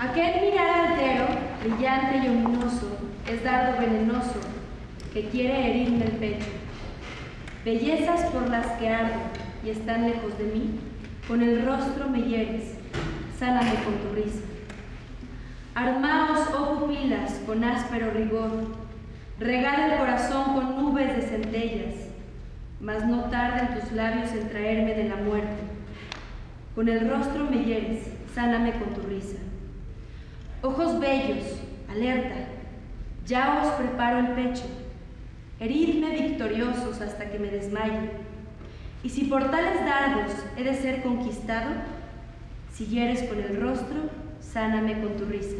Aquel mirar altero, brillante y ominoso, es dardo venenoso que quiere herirme el pecho. Bellezas por las que ardo y están lejos de mí, con el rostro me hieres, sáname con tu risa. Armaos, oh pupilas, con áspero rigor, regala el corazón con nubes de centellas, mas no tarden tus labios en traerme de la muerte. Con el rostro me hieres, sáname con tu risa. Ojos bellos, alerta, ya os preparo el pecho, heridme victoriosos hasta que me desmaye. Y si por tales dardos he de ser conquistado, si hieres con el rostro, sáname con tu risa.